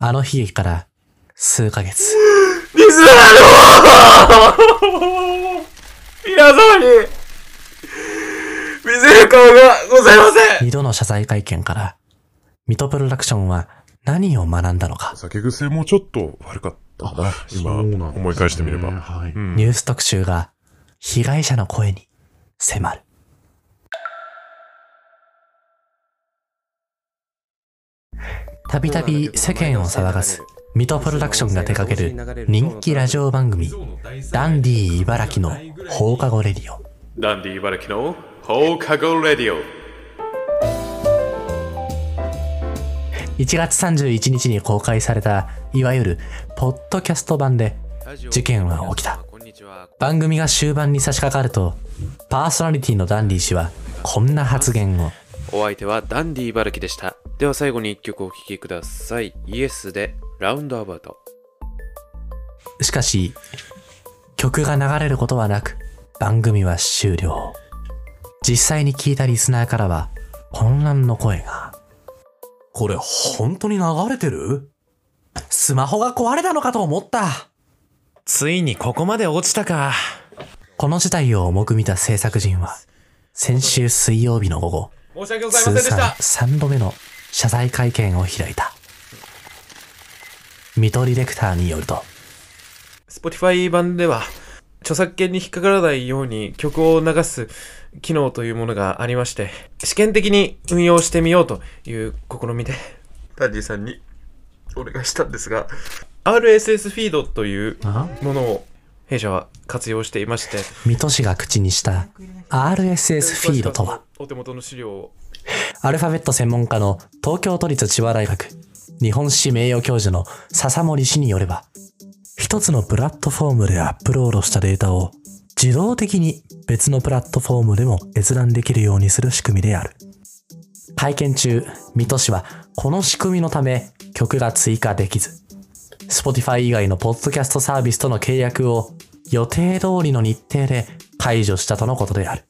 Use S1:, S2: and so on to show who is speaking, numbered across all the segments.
S1: あの悲劇から数ヶ月。
S2: リスナーの皆様に見せる顔がございません
S1: 二度の謝罪会見から、ミトプロダクションは何を学んだのか。
S3: 酒癖もちょっと悪かったな。今、思い返してみれば。
S4: はい。
S3: うん
S1: ニュース特集が被害者の声に迫る。たびたび世間を騒がすミトプロダクションが手掛ける人気ラジオ番組ダンディー茨城の放課後レディオ。
S2: ダンディ茨城の放課後レディオ。
S1: 1月31日に公開されたいわゆるポッドキャスト版で事件は起きた。番組が終盤に差し掛かるとパーソナリティのダンディ氏はこんな発言を
S5: お相手はダンディ茨城でした。では最後に一曲お聴きください。イエスでラウンドアバウト。
S1: しかし曲が流れることはなく番組は終了実際に聞いたリスナーからは混乱の声がこれ本当に流れてる？スマホが壊れたのかと思った
S6: ついにここまで落ちたか。
S1: この事態を重く見た制作陣は先週水曜日の午後
S2: 申し訳ございません
S1: 通
S2: でした。
S1: 算3度目の謝罪会見を開いた。水戸ディレクターによると。
S5: Spotify 版では著作権に引っかからないように曲を流す機能というものがありまして、試験的に運用してみようという試みで、ダンディさんにお願いしたんですが、RSS フィードというものを弊社は活用していまして、
S1: 水戸氏が口にした RSS フィードとは？
S5: お手元の資料を。
S1: アルファベット専門家の東京都立千葉大学日本史名誉教授の笹森氏によれば、一つのプラットフォームでアップロードしたデータを自動的に別のプラットフォームでも閲覧できるようにする仕組みである。会見中、水戸氏はこの仕組みのため曲が追加できず、Spotify 以外のポッドキャストサービスとの契約を予定通りの日程で解除したとのことである。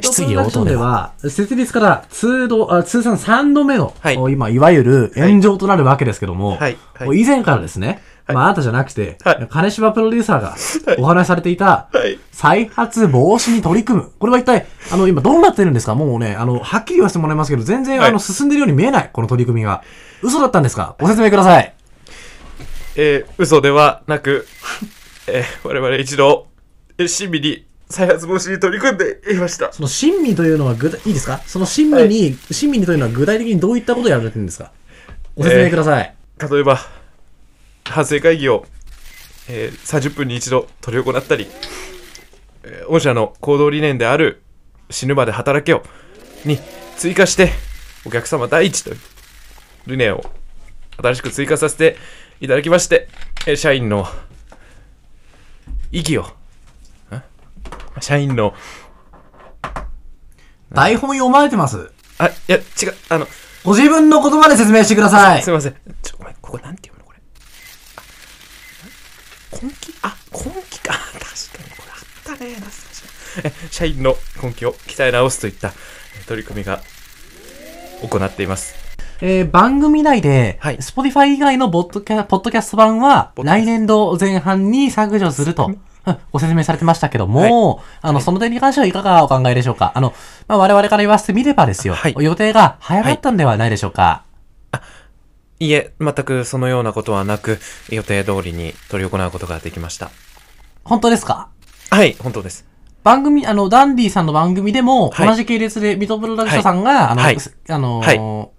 S1: 質疑応答では、
S4: は、設立から通度あ通算3度目の、
S5: はい。
S4: お今、いわゆる炎上となるわけですけども、
S5: はい。はい。
S4: 以前からですね、
S5: はい。
S4: まあ、あなたじゃなくて、
S5: はい。
S4: 金柴プロデューサーがお話しされていた、
S5: はい。
S4: 再発防止に取り組む。これは一体、あの、今どうなってるんですか？もうね、あの、はっきり言わせてもらいますけど、全然、
S5: はい。
S4: あの、進んでるように見えない、この取り組みが。嘘だったんですか？ご説明ください。
S5: えー嘘ではなく、えー我々一度、えー親身に再発防止に取り組んでいました。
S4: その親身というのは具体、いいですか？その親身に、親身にというのは具体的にどういったことをやられてるんですか？ご説明ください。
S5: 例えば、反省会議を、えー30分に一度執り行ったり、えー御社の行動理念である死ぬまで働けよに追加して、お客様第一という理念を新しく追加させていただきまして、えー社員の意義を、ん社員の、
S4: 台本読まれてます？
S5: あ、いや、違う、あの、
S4: ご自分の言葉で説明してください
S5: すい。ません。ちょ、ごめん、ここなんて読むの？これ。あ、根気？あ、根気か。確かにこれあったね。懐かしい。え、社員の根気を鍛え直すといったえ取り組みが行っています。
S4: えー番組内で、
S5: はい。
S4: Spotify 以外のポッドキャポッドキャスト版は、来年度前半に削除すると、うん。ご説明されてましたけども、あの、その点に関してはいかがお考えでしょうか？あの、まあ、我々から言わせてみればですよ、
S5: はい。
S4: 予定が早かったんではないでしょうか、
S5: い。いえ、全くそのようなことはなく、予定通りに取り行うことができました。
S4: 本当ですか？
S5: はい、本当です。
S4: 番組、あの、ダンディさんの番組でも、
S5: はい。
S4: 同じ系列で、ミトプロダクションさんが、あの、
S5: はい。
S4: すあの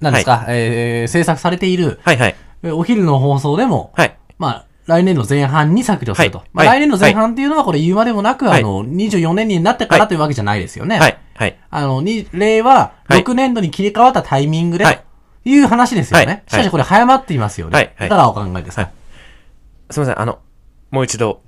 S4: ー
S5: はい
S4: 何ですか、えー制作されている、
S5: はいはい。
S4: えーお昼の放送でも、
S5: はい。
S4: まあ、来年の前半に削除すると。
S5: はい
S4: まあ、
S5: はい
S4: 来年の前半っていうのはこれ言うまでもなく、
S5: はい
S4: あの、24年になってからというわけじゃないですよね。
S5: はい。はい。
S4: あの、に、令和
S5: はい
S4: 6年度に切り替わったタイミングで、
S5: はい
S4: という話ですよね。
S5: はい
S4: しかしこれ早まっていますよね。
S5: はいはい
S4: いかがお考えですか、
S5: はいすみません、あの、もう一度、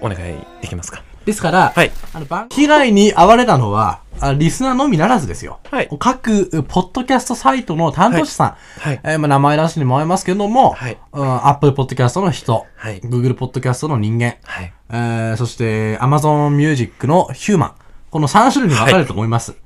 S5: お願いできますか？
S4: ですから、
S5: はい。
S4: あの番被害に遭われたのは、あリスナーのみならずですよ。
S5: はい
S4: 各、ポッドキャストサイトの担当者さん、
S5: はい。
S4: えーまあ、名前出してもらいますけども、
S5: はい
S4: うん、Apple Podcast の人、
S5: はい
S4: Google Podcast の人間、
S5: はい。
S4: えー、そして Amazon Music のヒューマン。この3種類に分かれると思います。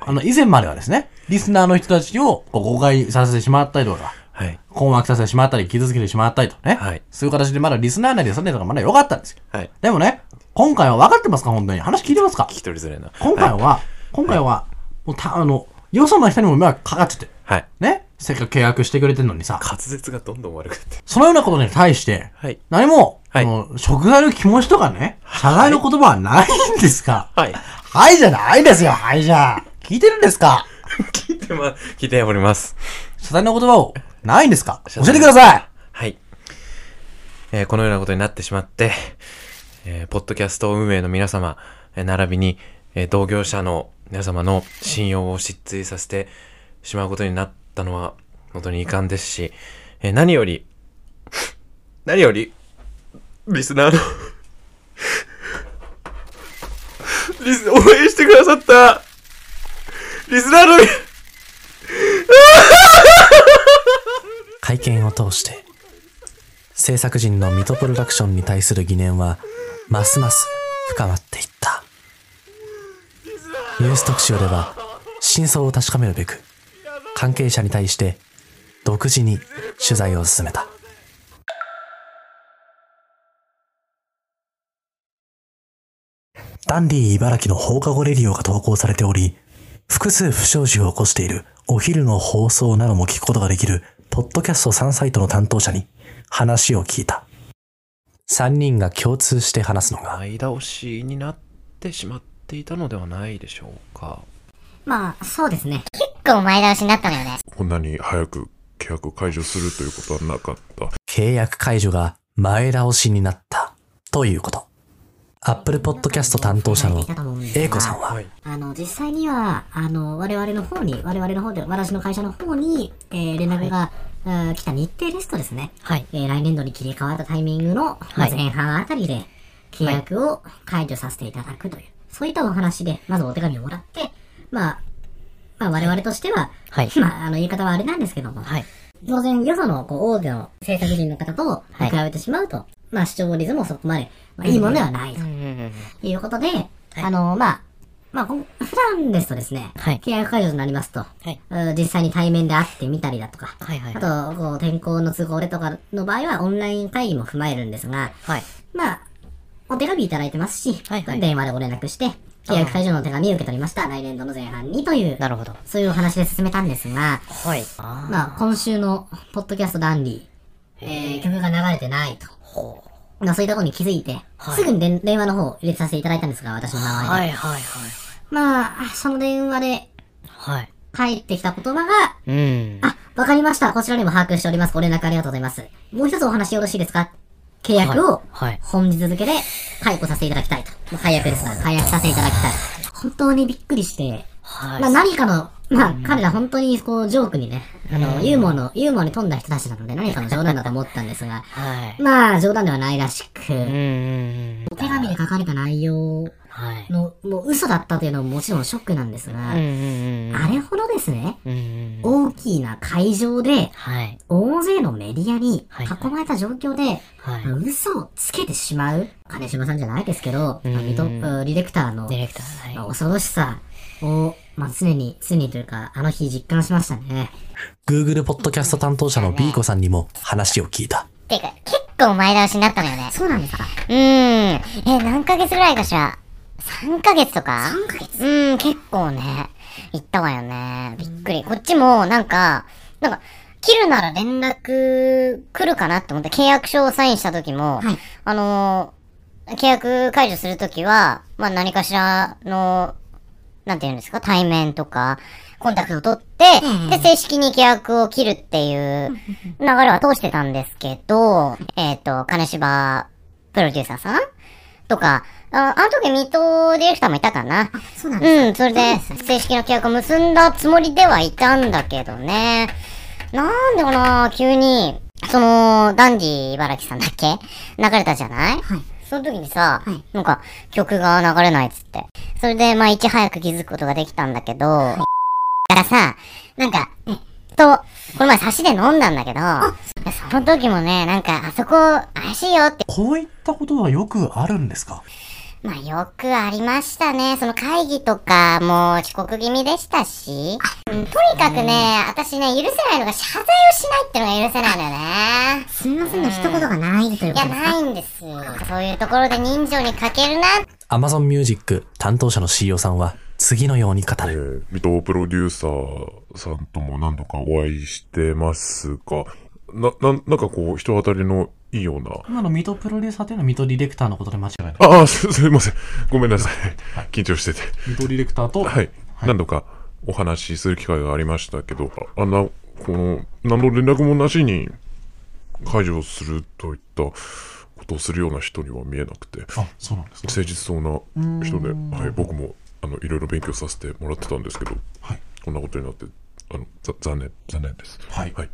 S4: あの、以前まではですね、リスナーの人たちを誤解させてしまったりとか、
S7: はい。
S4: 困惑させてしまったり、傷つけてしまったりとね。
S7: はい
S4: そういう形でまだリスナー内でそれとかまだ良かったんですよ。
S7: はい。
S4: でもね、今回は分かってますか？本当に。話聞いてますか？
S7: 聞き取りづらいな。
S4: 今回は、今回は、もうた、あの、よその人にも迷惑かかってて、
S7: はい。
S4: ね？せっかく契約してくれてんのにさ、
S7: 滑舌がどんどん悪くなって。
S4: そのようなことに対して、
S7: はい。
S4: 何も、
S7: はい
S4: あの、食材の気持ちとかね、謝罪の言葉はないんですか？
S7: はい。
S4: はいじゃないですよ、はいじゃ。聞いてるんですか？
S7: 聞いてま、聞いております。
S4: 謝罪の言葉を、ないんですか？教えてください
S7: はい。えーこのようなことになってしまって、えーポッドキャスト運営の皆様、えー並びに、えー同業者の皆様の信用を失墜させてしまうことになったのは、本当に遺憾ですし、えー何より、何より、リスナーの、リス、応援してくださった、リスナーの、
S1: 会見を通して制作陣の水戸プロダクションに対する疑念はますます深まっていったニュース特集では真相を確かめるべく関係者に対して独自に取材を進めたダンディ茨城の放課後レディオが投稿されており複数不祥事を起こしているお昼の放送なども聞くことができる、ポッドキャスト3サイトの担当者に話を聞いた。3人が共通して話すのが、
S7: 前倒しになってしまっていたのではないでしょうか。
S8: まあ、そうですね。結構前倒しになったのよね。
S3: こんなに早く契約解除するということはなかった。
S1: 契約解除が前倒しになったということ。Apple Podcast 担当者の A 子さんは、
S7: はい。
S8: あの、実際には、あの、我々の方に、我々の方で、私の会社の方に、えー連絡が、えー来た日程リストですね。
S9: はい。
S8: えー来年度に切り替わったタイミングの、まあ前半あたりで、契約を解除させていただくという、そういったお話で、まずお手紙をもらって、まあ、まあ我々としては、
S9: はい。
S8: まあ、あの言い方はあれなんですけども、
S9: はい。
S8: 当然、よそのこう大手の制作人の方と比べてしまうと、まあ視聴率もそこまで、まあ、いいものではないということで、あの、まあ、まあ、普段ですとですね、
S9: はい
S8: 契約解除となりますと、
S9: はい
S8: うん実際に対面で会ってみたりだとか、
S9: はいはい
S8: あと、こう、天候の都合でとかの場合はオンライン会議も踏まえるんですが、
S9: はい。
S8: まあ、お手紙いただいてますし、
S9: はいはい
S8: 電話でご連絡して、契約解除の手紙を受け取りました。来年度の前半にという、
S9: なるほど。
S8: そういうお話で進めたんですが、
S9: はい。あ
S8: まあ、今週の、ポッドキャストダンディ、えー、曲が流れてないと。まあ、そういうところに気づいて、すぐに電電話の方を入れさせていただいたんですが、私の名前で。
S9: はいはいはい。
S8: まあ、その電話で
S9: はい。
S8: 返ってきた言葉が、
S9: うん。
S8: あ、わかりました。こちらにも把握しております。ご連絡ありがとうございます。もう一つお話よろしいですか？契約を
S9: はい。
S8: 本日付で解雇させていただきたいと。もう解約ですから、解約させていただきたい。本当にびっくりして、
S9: はい。
S8: まあ何かの、まあ彼ら本当にこうジョークにね、あの、ユーモアの、ユーモアに富んだ人たちなので何かの冗談だと思ったんですが、
S9: はい。
S8: まあ冗談ではないらしく。お手紙で書かれた内容
S9: はい。
S8: の、もう嘘だったというのももちろんショックなんですが。あれほどですね。大きな会場で、
S9: はい。
S8: 大勢のメディアに
S9: はい
S8: 囲まれた状況で、
S9: はい。
S8: 嘘をつけてしまう金島さんじゃないですけど、
S9: うん
S8: まあミトうんディレクターの
S9: ディレクター。はい。
S8: まあ恐ろしさを、まあ、常に、常にというか、あの日実感しましたね。
S1: Google ポッドキャスト担当者の B 子さんにも話を聞いた。
S8: ていうか、結構前倒しになったのよね。そうなんですか
S9: うーん。え、何ヶ月ぐらいかしら ?3 ヶ月とか
S8: ?3 ヶ月
S9: うん、結構ね。行ったわよね。びっくり。こっちも、なんか、なんか、切るなら連絡来るかなって思って契約書をサインした時も、
S8: はい
S9: あのー契約解除するときは、まあ何かしらの、なんて言うんですか、対面とか、コンタクトを取って、で、正式に契約を切るっていう流れは通してたんですけど、えっ、と、金柴プロデューサーさんとか、ああの時水戸ディレクターもいたかな。
S8: そうなんです
S9: うん、それで、正式な契約を結んだつもりではいたんだけどね。なんでかな急に、その、ダンディ茨城さんだっけ？流れたじゃない？
S8: はい。
S9: その時にさ、
S8: はい。
S9: なんか、曲が流れないっつって。それで、まあ、いち早く気づくことができたんだけど、からさ、なんか、と、この前差しで飲んだんだけど、その時もね、なんか、あそこ、怪しいよって。
S4: こういったことはよくあるんですか？
S9: まあよくありましたね。その会議とかも遅刻気味でしたし。うんとにかくね、私ね、許せないのが謝罪をしないってのが許せないのよね。
S8: すみませんの一言がないという
S9: いや、
S8: ことですか？
S9: ないんですよ。そういうところで人情に欠けるな。
S1: Amazon Music 担当者の CEO さんは次のように語
S3: え
S1: る。
S3: ー、水戸プロデューサーさんとも何度かお会いしてますが、な、な、なんかこう、人当たりのいいような。
S4: 今の水戸プロデューサーというのは水戸ディレクターのことで間違いない。
S3: ああ、す、すいません。ごめんなさい。緊張してて。
S4: 水戸ディレクターと、
S3: はい。何度かお話しする機会がありましたけど、ああんな、この、何の連絡もなしに解除するといったことをするような人には見えなくて、
S4: あ、そうなんですか？
S3: 誠実そうな人で、はい、僕も、あの、いろいろ勉強させてもらってたんですけど、
S4: はい。
S3: こんなことになって、あの、ざ残念、残念です。
S4: はい
S3: はい。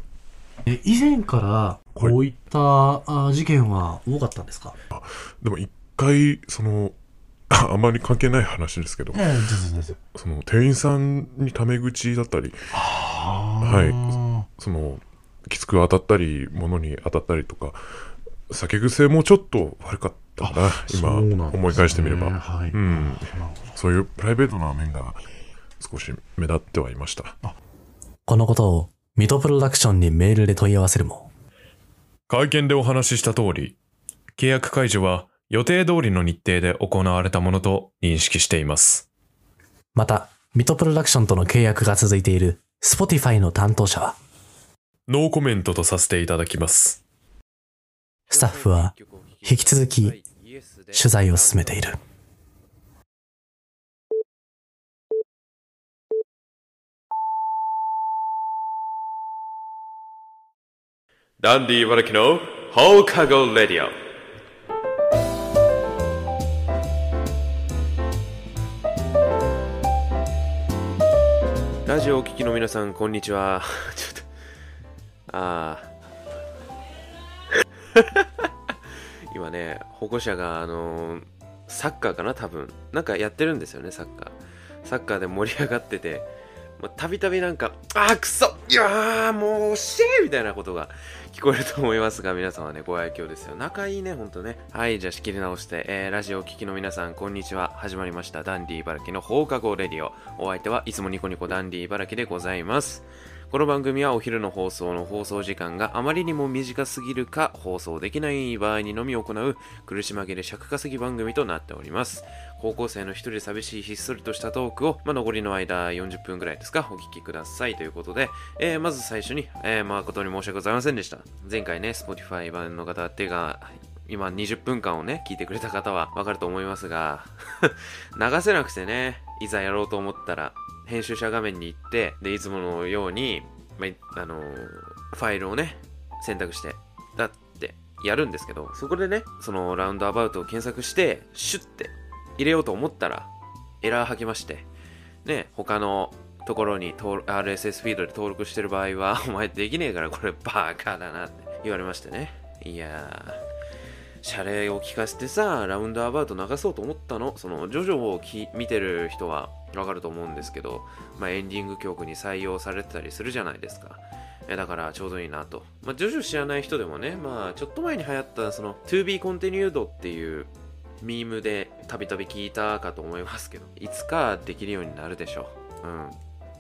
S4: え、以前から、こういった、あ事件は多かったんですか？
S3: でも一回、その、あ あまり関係ない話ですけど。その、店員さんにタメ口だったり、はい、その、きつく当たったり、物に当たったりとか、酒癖もちょっと悪かったかな、今、思い返してみれば。
S4: はい。
S3: うん。そういうプライベートな面が少し目立ってはいました。
S1: このことを水戸プロダクションにメールで問い合わせるも、
S5: 会見でお話しした通り、契約解除は予定通りの日程で行われたものと認識しています。
S1: また、水戸プロダクションとの契約が続いている Spotify の担当者は、
S5: ノーコメントとさせていただきます。
S1: スタッフは引き続き取材を進めている。
S5: ダンディ茨城の放課後レディオ。ラジオをお聞きの皆さん、こんにちは。ちょっと、ああ。今ね、保護者が、あのーサッカーかな、多分。なんかやってるんですよね、サッカー。サッカーで盛り上がってて、たびたびなんか、あーくそいやーもう惜しいみたいなことが聞こえると思いますが、皆さんはね、ご愛嬌ですよ。仲いいね、ほんとね。はい、じゃあ仕切り直して、えー、ラジオをお聞きの皆さん、こんにちは。始まりました。ダンディ茨城の放課後レディオ。お相手はいつもニコニコダンディ茨城でございます。この番組はお昼の放送の放送時間があまりにも短すぎるか放送できない場合にのみ行う苦し紛れ尺稼ぎ番組となっております。高校生の一人で寂しいひっそりとしたトークを、まあ、残りの間40分ぐらいですか、お聞きくださいということで、えーまず最初に、えー誠に申し訳ございませんでした。前回ね、Spotify 版の方っていうか、今20分間をね、聞いてくれた方はわかると思いますが、流せなくてね、いざやろうと思ったら、編集者画面に行って、で、いつものように、まあ、あのーファイルをね、選択して、だってやるんですけど、そこでね、そのラウンドアバウトを検索して、シュッて入れようと思ったら、エラー吐きまして、ね、他のところに RSS フィードで登録してる場合は、お前できねえからこれバカだなって言われましてね。いやー、謝礼を聞かせてさ、ラウンドアバウト流そうと思ったの。その、ジョジョをき見てる人はわかると思うんですけど、まあ、エンディング曲に採用されてたりするじゃないですか。だからちょうどいいなと。まあ、ジョジョ知らない人でもね、まあ、ちょっと前に流行った、その、To be continued っていうミームでたびたび聞いたかと思いますけど、いつかできるようになるでしょう。うん。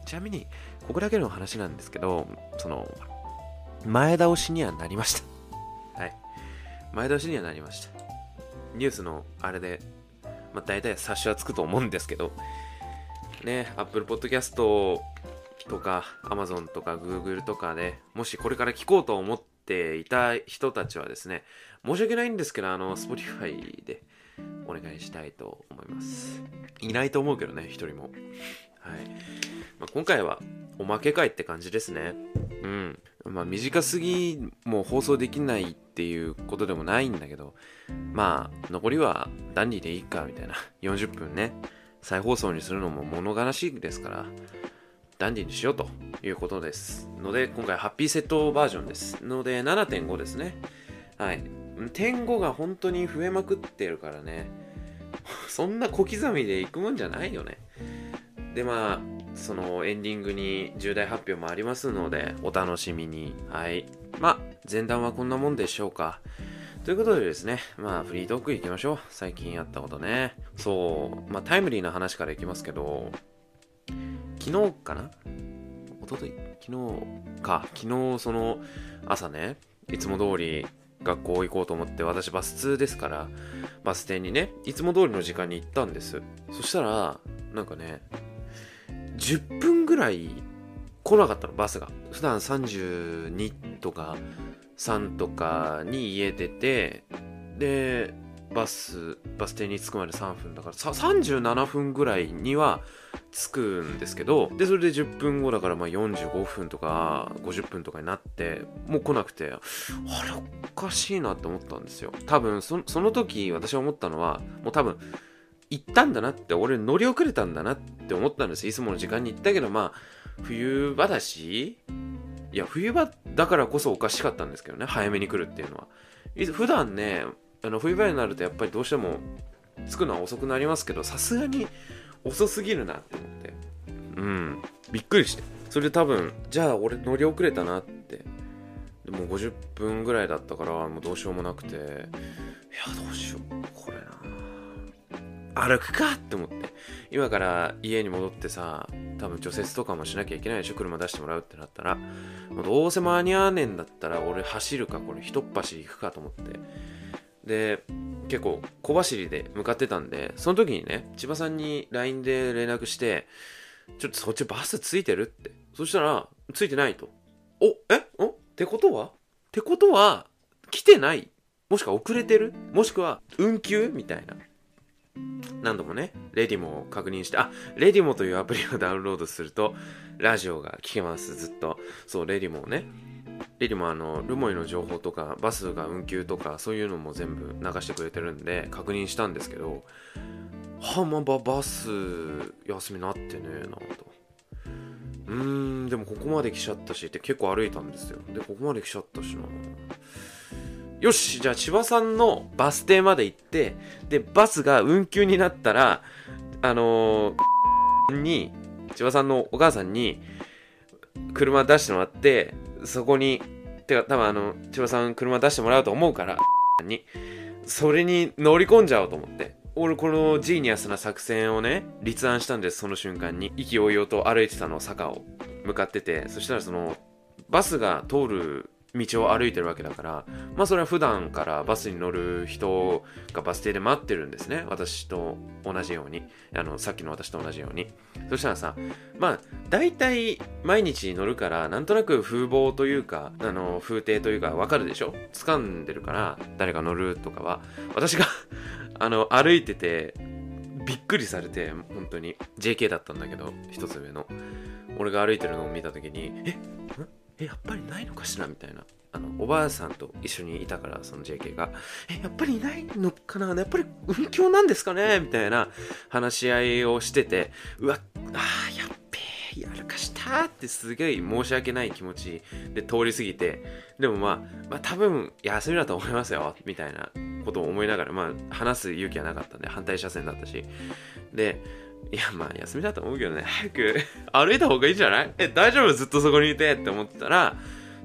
S5: ちなみに、ここだけの話なんですけど、その、前倒しにはなりました。はい。前倒しにはなりました。ニュースのあれで、まあ、大体察しはつくと思うんですけど、ね、Apple Podcast とか Amazon とか Google とかで、もしこれから聞こうと思っていた人たちはですね、申し訳ないんですけど、あの、Spotify でお願いしたいと思います。いないと思うけどね、一人も。はい。まあ、今回はおまけ会って感じですね。うん。まあ短すぎ、もう放送できないっていうことでもないんだけど、まあ残りはダンディでいいかみたいな。40分ね。再放送にするのも物悲しいですから、ダンディにしようということです。ので、今回ハッピーセットバージョンです。ので、7.5ですね。はい。点5が本当に増えまくってるからね。そんな小刻みでいくもんじゃないよね。で、まあ、そのエンディングに重大発表もありますので、お楽しみに。はい。まあ、前段はこんなもんでしょうか。ということでですね、まあフリートーク行きましょう。最近あったことね。そう、まあタイムリーな話からいきますけど、昨日かな？一昨日？昨日か。昨日その朝ね、いつも通り学校行こうと思って、私バス通ですから、バス停にね、いつも通りの時間に行ったんです。そしたら、なんかね、10分ぐらい来なかったの、バスが。普段32とか3とかに家出て、で、バス、バス停に着くまで3分だから、さ37分ぐらいには着くんですけど、で、それで10分後だから、まあ45分とか50分とかになって、もう来なくて、あれおかしいなって思ったんですよ。多分、そその時私は思ったのは、もう多分、行ったんだなって、俺乗り遅れたんだなって思ったんですいつもの時間に行ったけど、まあ、冬場だし、いや、冬場だからこそおかしかったんですけどね、早めに来るっていうのは。普段ね、あの冬場になるとやっぱりどうしても着くのは遅くなりますけど、さすがに遅すぎるなって思って。うん、びっくりして。それで多分、じゃあ俺乗り遅れたなって。でも50分ぐらいだったから、もうどうしようもなくて、いや、どうしよう、これな。歩くかって思って。今から家に戻ってさ、多分除雪とかもしなきゃいけないでしょ車出してもらうってなったら。もうどうせ間に合わねえんだったら俺走るか、これ一っ走行くかと思って。で、結構小走りで向かってたんで、その時にね、千葉さんに LINE で連絡して、ちょっとそっちバスついてるって。そしたら、ついてないと。お、え？お？ってことは？ってことは、来てないもしくは遅れてる？もしくは運休みたいな。何度もね、レディモを確認して、あ、レディモというアプリをダウンロードすると、ラジオが聞けます、ずっと。そう、レディモをね。レディモはあの、ルモイの情報とか、バスが運休とか、そういうのも全部流してくれてるんで、確認したんですけど、はあ、まあ、ババス、休みなってねえなと。うーん、でもここまで来ちゃったし、って結構歩いたんですよ。で、ここまで来ちゃったしな。よし、じゃあ千葉さんのバス停まで行って、で、バスが運休になったら、あのー、に、千葉さんのお母さんに、車出してもらって、そこに、てか多分あの、千葉さん車出してもらうと思うから、に、それに乗り込んじゃおうと思って。俺このジーニアスな作戦をね、立案したんです、その瞬間に。意気揚々と歩いてたの、坂を。向かってて、そしたらその、バスが通る道を歩いてるわけだから、まあそれは普段からバスに乗る人がバス停で待ってるんですね。私と同じように。あの、さっきの私と同じように。そしたらさ、まあ、大体毎日乗るから、なんとなく風貌というか、あの、風景というかわかるでしょ？掴んでるから、誰が乗るとかは。私が あの、歩いてて、びっくりされて、本当に。JK だったんだけど、一つ上の。俺が歩いてるのを見た時に、え？んえ、やっぱりないのかしら？みたいな。あの、おばあさんと一緒にいたから、その JK が。え、やっぱりいないのかなやっぱり運休なんですかね？みたいな話し合いをしてて、うわ、あーやっべえ、やらかしたってすげえ申し訳ない気持ちで通り過ぎて、でもまあ、まあ多分休みだと思いますよ、みたいなことを思いながら、まあ話す勇気はなかったんで、反対車線だったし。で、いや、まあ、休みだと思うけどね、早く歩いた方がいいんじゃない？え、大丈夫？ずっとそこにいてって思ってたら、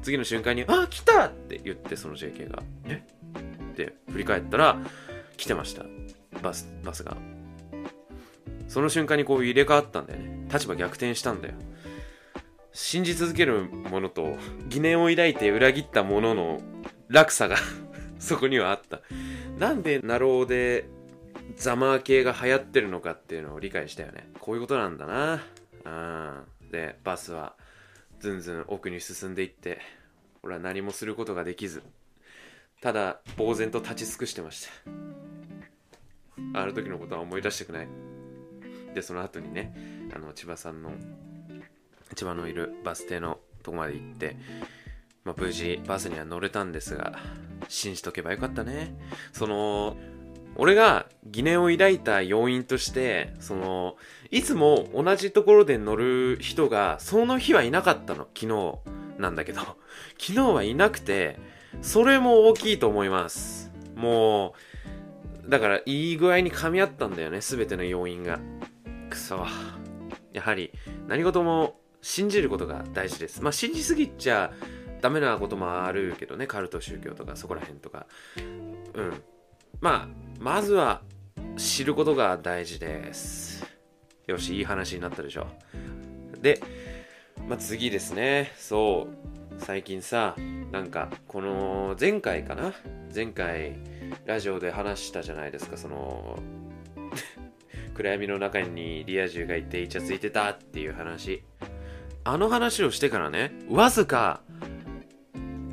S5: 次の瞬間に、あ、来たって言って、その JK が、え？って振り返ったら、来てました。バス、バスが。その瞬間にこう入れ替わったんだよね。立場逆転したんだよ。信じ続けるものと、疑念を抱いて裏切ったものの落差が そこにはあった。なんで、ナローで、ザマー系が流行ってるのかっていうのを理解したよね。こういうことなんだな。うん。で、バスはずんずん奥に進んでいって、俺は何もすることができず、ただ呆然と立ち尽くしてました。ある時のことは思い出したくない。で、その後にね、あの、千葉さんの、千葉のいるバス停のとこまで行って、まあ、無事バスには乗れたんですが、信じとけばよかったね。その、俺が疑念を抱いた要因として、その、いつも同じところで乗る人が、その日はいなかったの。昨日なんだけど。昨日はいなくて、それも大きいと思います。もう、だからいい具合に噛み合ったんだよね、すべての要因が。くそ。やはり、何事も信じることが大事です。まあ、信じすぎちゃダメなこともあるけどねカルト宗教とかそこら辺とかうんまあまずは知ることが大事です。よしいい話になったでしょ。で、まあ、次ですね。そう。最近さなんかこの前回かな？前回ラジオで話したじゃないですか。その 暗闇の中にリア充がいてイチャついてたっていう話。あの話をしてからねわずか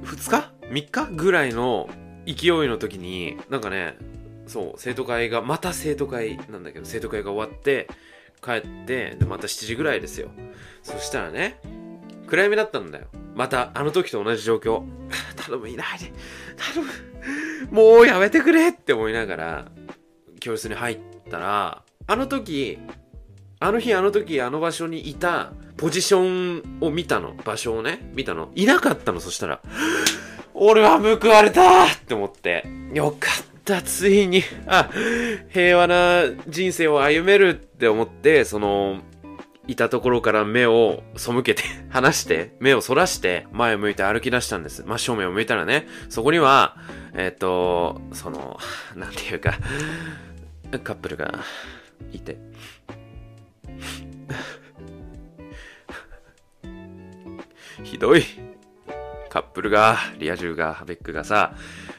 S5: 2日 ?3 日ぐらいの勢いの時になんかねそう生徒会がまた生徒会なんだけど生徒会が終わって帰ってでまた7時ぐらいですよ。そしたらね暗闇だったんだよ。またあの時と同じ状況。頼むいないで。頼む。もうやめてくれって思いながら教室に入ったらあの時あの日あの時あの場所にいたポジションを見たの。場所をね見たの。いなかったのそしたら。俺は報われたって思ってよかったついにあ平和な人生を歩めるって思ってそのいたところから目を背けて、離して、目をそらして、前を向いて歩き出したんです。真正面を向いたらね、そこには、えっ、と、その、なんていうか、カップルがいて。ひどい。カップルが、リア充が、ハベックがさ、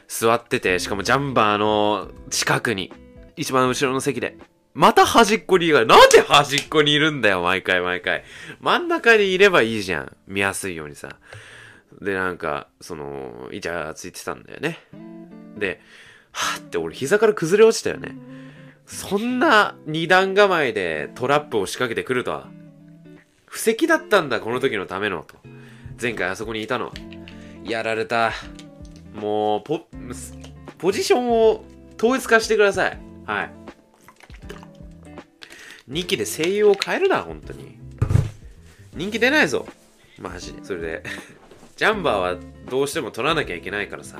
S5: 座ってて、しかもジャンバーの近くに、一番後ろの席で、また端っこにいるなんで端っこにいるんだよ、毎回毎回。真ん中にいればいいじゃん。見やすいようにさ。で、なんか、その、イチャついてたんだよね。で、はぁって俺膝から崩れ落ちたよね。そんな二段構えでトラップを仕掛けてくるとは。布石だったんだ、この時のための、と。前回あそこにいたのは。やられた。もう、ポ、ポジションを統一化してください。はい。2期で声優を変えるな、本当に。人気出ないぞ。マジで。それで、ジャンバーはどうしても取らなきゃいけないからさ、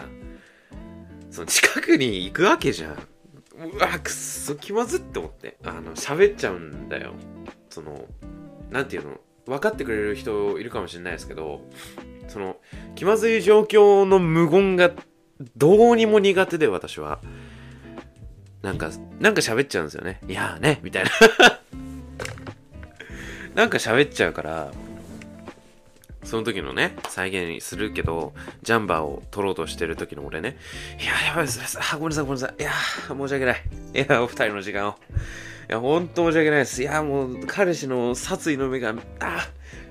S5: その近くに行くわけじゃん。うわ、くっそ気まずって思って。あの、喋っちゃうんだよ。その、なんていうの、分かってくれる人いるかもしれないですけど、その、気まずい状況の無言がどうにも苦手で、私は。なんか、なんか喋っちゃうんですよね。いやーね、みたいな。なんか喋っちゃうから、その時のね、再現するけど、ジャンバーを取ろうとしてる時の俺ね、いや、やばいです。あ、ごめんなさい、ごめんなさい。いや、申し訳ない。いや、お二人の時間を。いや、ほんと申し訳ないです。いや、もう、彼氏の殺意の目が、あ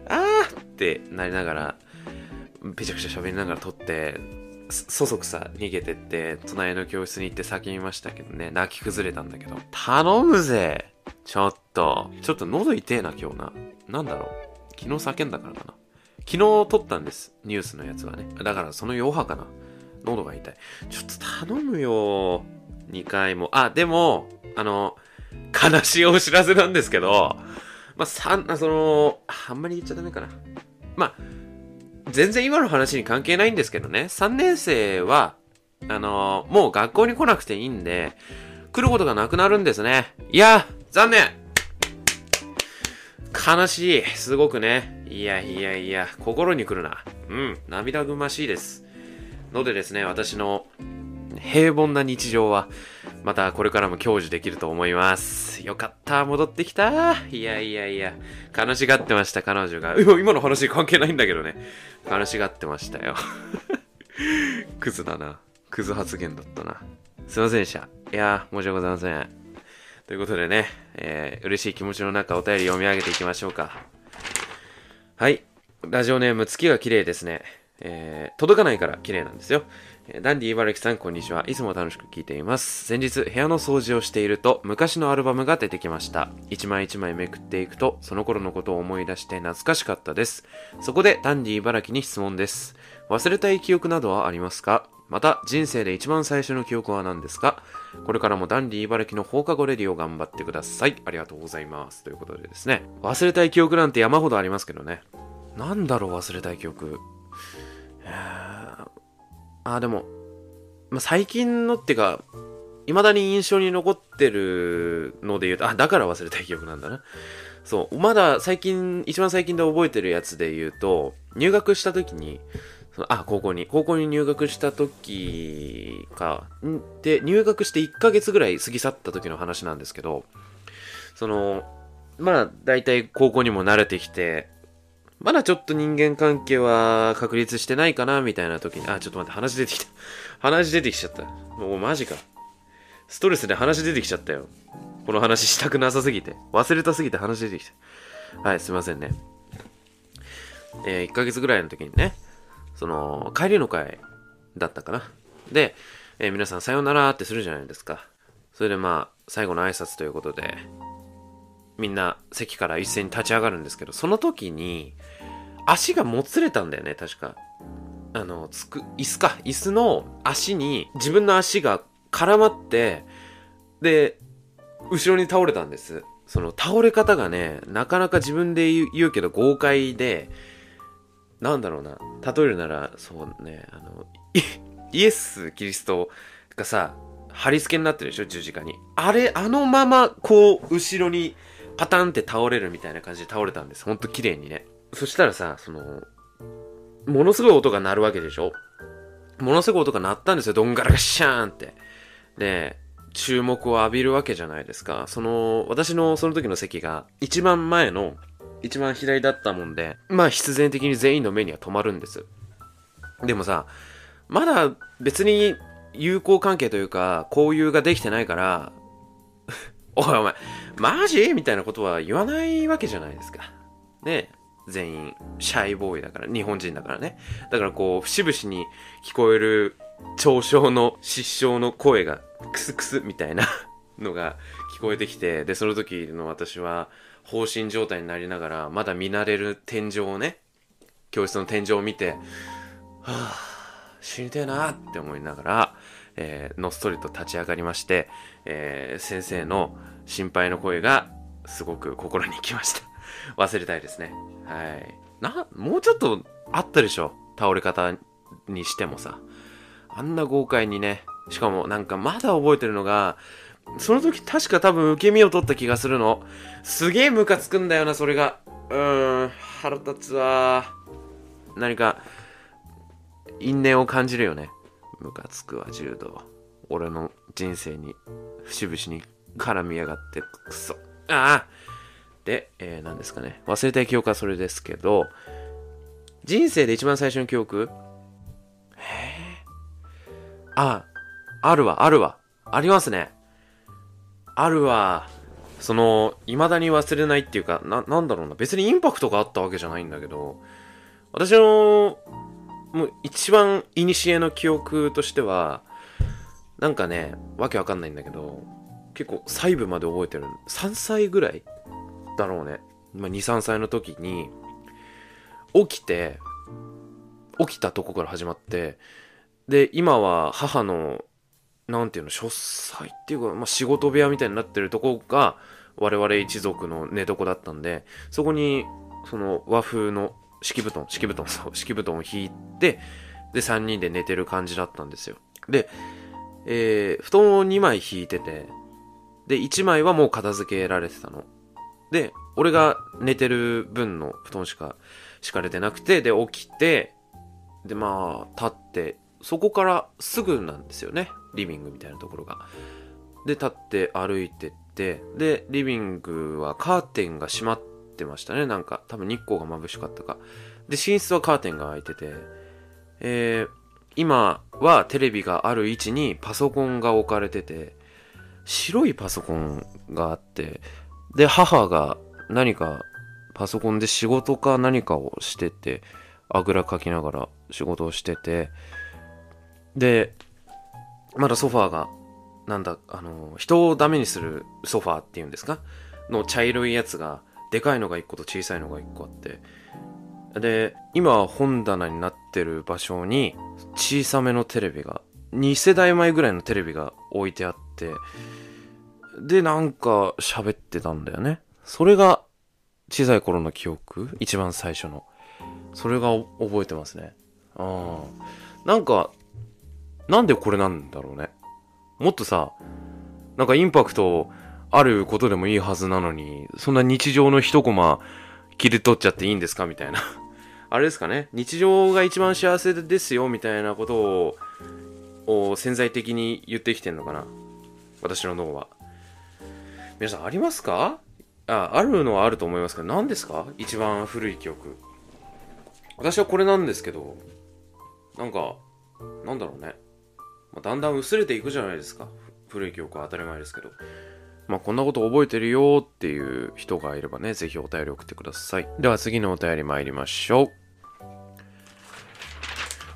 S5: あーってなりながら、ぺちゃくちゃ喋りながら撮って、そそくさ逃げてって、隣の教室に行って叫びましたけどね、泣き崩れたんだけど、頼むぜちょっと、ちょっと喉痛えな、今日な。なんだろう。昨日叫んだからかな。昨日撮ったんです。ニュースのやつはね。だからその余波かな。喉が痛い。ちょっと頼むよ。2回も。あ、でも、あの、悲しいお知らせなんですけど、まあ、さん、あその、あんまり言っちゃダメかな。まあ、全然今の話に関係ないんですけどね。3年生は、あのもう学校に来なくていいんで、来ることがなくなるんですね。いや、残念悲しい。すごくね。いやいやいや、心に来るな。うん、涙ぐましいです。のでですね、私の平凡な日常は、またこれからも享受できると思います。よかった、戻ってきた。いやいやいや、悲しがってました、彼女が。今の話関係ないんだけどね。悲しがってましたよ。クズだな。クズ発言だったな。すいませんでした。いやー、申し訳ございません。ということでね、えー、嬉しい気持ちの中お便り読み上げていきましょうか。はい。ラジオネーム月が綺麗ですね。えー、届かないから綺麗なんですよ。ダンディ茨城さん、こんにちは。いつも楽しく聞いています。先日、部屋の掃除をしていると、昔のアルバムが出てきました。一枚一枚めくっていくと、その頃のことを思い出して懐かしかったです。そこで、ダンディ茨城に質問です。忘れたい記憶などはありますか？また、人生で一番最初の記憶は何ですか？これからもダンディ茨城の放課後レディを頑張ってください。ありがとうございます。ということでですね。忘れたい記憶なんて山ほどありますけどね。なんだろう、忘れたい記憶。えーあ、でも、まあ、最近のっていうか、未だに印象に残ってるので言うと、あ、だから忘れたい記憶なんだな。そう、まだ最近、一番最近で覚えてるやつで言うと、入学した時に、そのあ、高校に。高校に入学した時か、で、入学して1ヶ月ぐらい過ぎ去った時の話なんですけど、その、まあ、大体高校にも慣れてきて、まだちょっと人間関係は確立してないかな、みたいな時に、あ、ちょっと待って、話出てきた。話出てきちゃった。もうマジか。ストレスで話出てきちゃったよ。この話したくなさすぎて。忘れたすぎて話出てきた。はい、すいませんね。えー、1ヶ月ぐらいの時にね、その、帰りの会だったかな。で、えー皆さんさようならってするじゃないですか。それでまあ、最後の挨拶ということで、みんな席から一斉に立ち上がるんですけど、その時に、足がもつれたんだよね、確か。あの、つく、椅子か、椅子の足に、自分の足が絡まって、で、後ろに倒れたんです。その倒れ方がね、なかなか自分で言うけど豪快で、なんだろうな、例えるなら、そうね、あの、イイエス・キリストがさ、貼り付けになってるでしょ、十字架に。あれ、あのまま、こう、後ろにパタンって倒れるみたいな感じで倒れたんです。ほんと綺麗にね。そしたらさ、その、ものすごい音が鳴るわけでしょ？ものすごい音が鳴ったんですよ、どんがらがしゃーんって。で、注目を浴びるわけじゃないですか。その、私のその時の席が一番前の一番左だったもんで、まあ必然的に全員の目には止まるんです。でもさ、まだ別に友好関係というか、交友ができてないから、おいお前、マジ？みたいなことは言わないわけじゃないですか。ね全員、シャイボーイだから、日本人だからね。だからこう、節々に聞こえる嘲笑の失笑の声がクスクスみたいな のが聞こえてきてでその時の私は放心状態になりながらまだ見慣れる天井をね教室の天井を見てはあ死にてえなって思いながら、えーのっそりと立ち上がりまして、えー先生の心配の声がすごく心に来ました 忘れたいですねはいなもうちょっとあったでしょ？倒れ方にしてもさあんな豪快にね、しかもなんかまだ覚えてるのが、その時確か多分受け身を取った気がするの。すげえムカつくんだよな、それが。うーん、腹立つわ。何か、因縁を感じるよね。ムカつくわ、柔道。俺の人生に、節々に絡みやがって、くそ。ああで、えー、何ですかね。忘れたい記憶はそれですけど、人生で一番最初の記憶？あ、あるわ、あるわ。ありますね。あるわ。その、未だに忘れないっていうか、な、なんだろうな。別にインパクトがあったわけじゃないんだけど、私の、もう一番古の記憶としては、なんかね、わけわかんないんだけど、結構細部まで覚えてる。3歳ぐらいだろうね。まあ、2、3歳の時に、起きて、起きたとこから始まって、で、今は母の、なんていうの、書斎っていうか、まあ、仕事部屋みたいになってるとこが、我々一族の寝床だったんで、そこに、その和風の敷布団、敷布団、そう、敷布団を引いて、で、3人で寝てる感じだったんですよ。で、えー、布団を2枚引いてて、で、1枚はもう片付けられてたの。で、俺が寝てる分の布団しか敷かれてなくて、で、起きて、で、まあ、立って、そこからすぐなんですよね。リビングみたいなところが。で、立って歩いてって、で、リビングはカーテンが閉まってましたね。なんか、多分日光が眩しかったか。で、寝室はカーテンが開いてて、えー、今はテレビがある位置にパソコンが置かれてて、白いパソコンがあって、で、母が何かパソコンで仕事か何かをしてて、あぐらかきながら仕事をしてて、で、まだソファーが、なんだ、あの、人をダメにするソファーっていうんですか？の茶色いやつが、でかいのが1個と小さいのが1個あって、で、今本棚になってる場所に、小さめのテレビが、2世代前ぐらいのテレビが置いてあって、で、なんか喋ってたんだよね。それが小さい頃の記憶？一番最初の。それが覚えてますね。ああ。なんか、なんでこれなんだろうね。もっとさ、なんかインパクトあることでもいいはずなのに、そんな日常の一コマ切り取っちゃっていいんですか？みたいな。あれですかね、日常が一番幸せですよみたいなことを潜在的に言ってきてんのかな？私の脳は。皆さんありますか？あ、あるのはあると思いますけど、何ですか？一番古い記憶。私はこれなんですけど、なんか、なんだろうね。まあ、だんだん薄れていくじゃないですか。古い記憶は当たり前ですけど。まあ、こんなこと覚えてるよっていう人がいればね、ぜひお便り送ってください。では次のお便り参りましょう。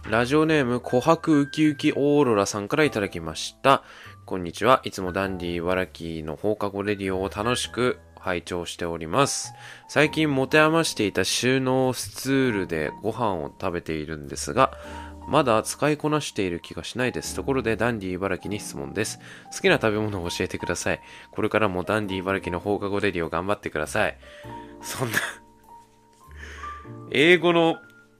S5: ラジオネーム、琥珀ウキウキオーロラさんからいただきました。こんにちは。いつもダンディ茨城の放課後レディオを楽しく拝聴しております。最近持て余していた収納スツールでご飯を食べているんですが、まだ使いこなしている気がしないです。ところでダンディ茨城に質問です。好きな食べ物を教えてください。これからもダンディ茨城の放課後レディオ頑張ってください。そんな、英語の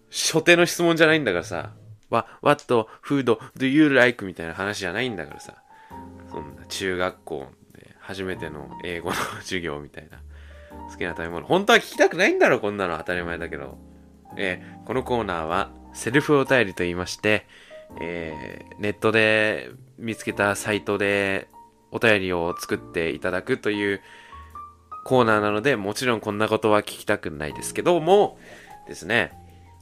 S5: 初手の質問じゃないんだからさ、What, what food do you like? みたいな話じゃないんだからさ、そんな中学校で初めての英語の授業みたいな。好きな食べ物。本当は聞きたくないんだろ、こんなの当たり前だけど。えーこのコーナーはセルフお便りと言いまして、えーネットで見つけたサイトでお便りを作っていただくというコーナーなので、もちろんこんなことは聞きたくないですけども、ですね、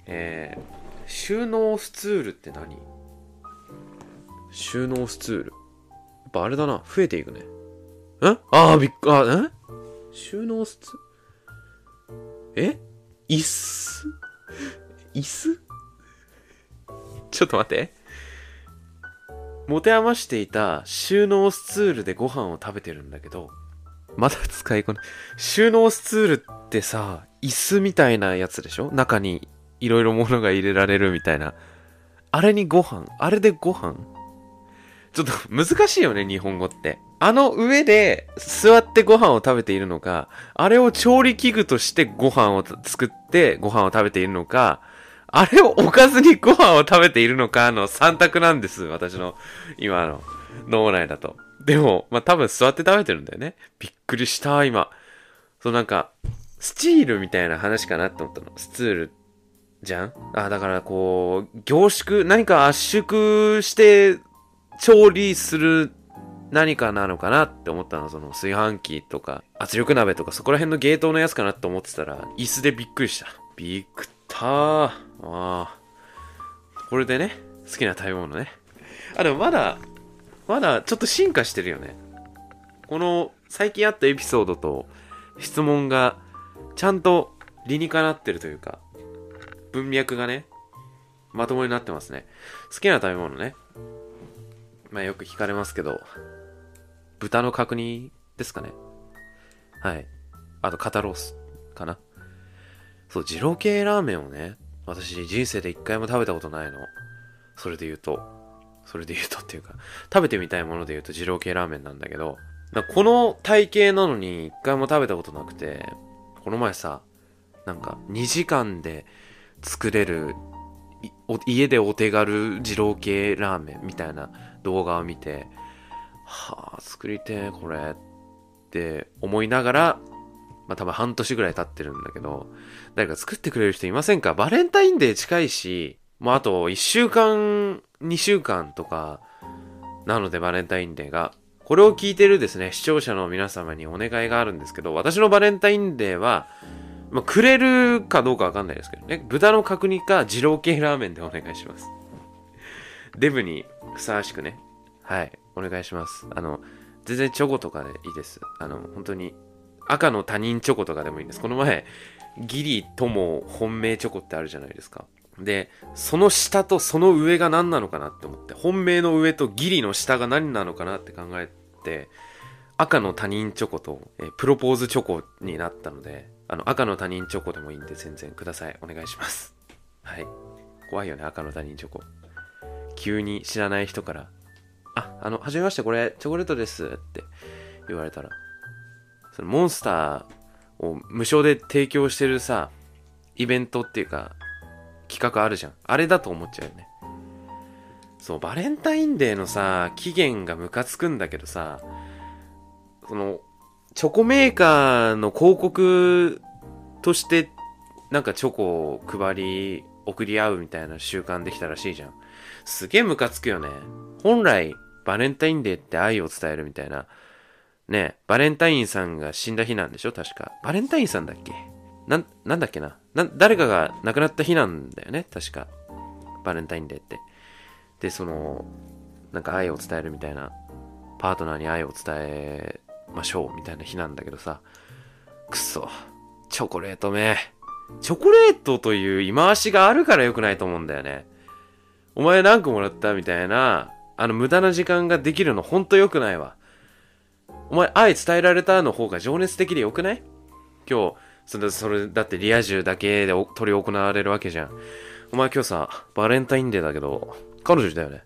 S5: えー収納スツールって何？収納スツール。やっぱあれだな、増えていくね。んああ、びっく、あ、ん収納スツえ？椅子？椅子？ちょっと待って。持て余していた収納スツールでご飯を食べてるんだけど、まだ使いこない収納スツールってさ、椅子みたいなやつでしょ？中にいろいろ物が入れられるみたいな。あれにご飯あれでご飯？ちょっと難しいよね、日本語って。あの上で座ってご飯を食べているのか、あれを調理器具としてご飯を作ってご飯を食べているのか、あれを置かずにご飯を食べているのかの3択なんです。私の今の脳内だと。でも、まあ、多分座って食べてるんだよね。びっくりした、今。そうなんか、スチールみたいな話かなって思ったの。スツールじゃん？あ、だからこう、凝縮、何か圧縮して調理する何かなのかなって思ったの。その炊飯器とか圧力鍋とかそこら辺のゲートのやつかなって思ってたら、椅子でびっくりした。びっくりったー。ああ。これでね、好きな食べ物ね。あ、でもまだ、まだちょっと進化してるよね。この最近あったエピソードと質問がちゃんと理にかなってるというか、文脈がね、まともになってますね。好きな食べ物ね。まあよく聞かれますけど、豚の角煮ですかね。はい。あと肩ロースかな。そう、二郎系ラーメンをね、私人生で一回も食べたことないの。それで言うと、それで言うとっていうか、食べてみたいもので言うと二郎系ラーメンなんだけど、この体型なのに一回も食べたことなくて、この前さ、なんか2時間で作れる家でお手軽二郎系ラーメンみたいな動画を見て、はあ、作りてえ、これって思いながら、まあ多分半年ぐらい経ってるんだけど、誰か作ってくれる人いませんか？バレンタインデー近いし、もうあと1週間、2週間とか、なのでバレンタインデーが。これを聞いてるですね、視聴者の皆様にお願いがあるんですけど、私のバレンタインデーは、まあ、くれるかどうかわかんないですけどね、豚の角煮か二郎系ラーメンでお願いします。デブにふさわしくね。はい、お願いします。あの、全然チョコとかでいいです。あの、本当に、赤の他人チョコとかでもいいんです。この前、ギリ友本命チョコってあるじゃないですか。で、その下とその上が何なのかなって思って、本命の上とギリの下が何なのかなって考えて、赤の他人チョコと、えプロポーズチョコになったので、あの、赤の他人チョコでもいいんで全然ください。お願いします。はい。怖いよね、赤の他人チョコ。急に知らない人から、あ、あの、はじめまして、これ、チョコレートですって言われたら、そのモンスターを無償で提供してるさ、イベントっていうか、企画あるじゃん。あれだと思っちゃうよね。そう、バレンタインデーのさ、期限がムカつくんだけどさ、その、チョコメーカーの広告としてなんかチョコを配り、送り合うみたいな習慣できたらしいじゃん。すげえムカつくよね。本来、バレンタインデーって愛を伝えるみたいな。ねバレンタインさんが死んだ日なんでしょ？確か。バレンタインさんだっけ？な、なんだっけな？な、誰かが亡くなった日なんだよね？確か。バレンタインデーって。で、その、なんか愛を伝えるみたいな、パートナーに愛を伝えましょうみたいな日なんだけどさ、くそ、チョコレートめ。チョコレートという言い回しがあるから良くないと思うんだよね。お前何個もらったみたいな、あの無駄な時間ができるのほんと良くないわ。お前愛伝えられたの方が情熱的で良くない？今日、それ、それだってリア充だけでお取り行われるわけじゃん。お前今日さ、バレンタインデーだけど、彼女だよね？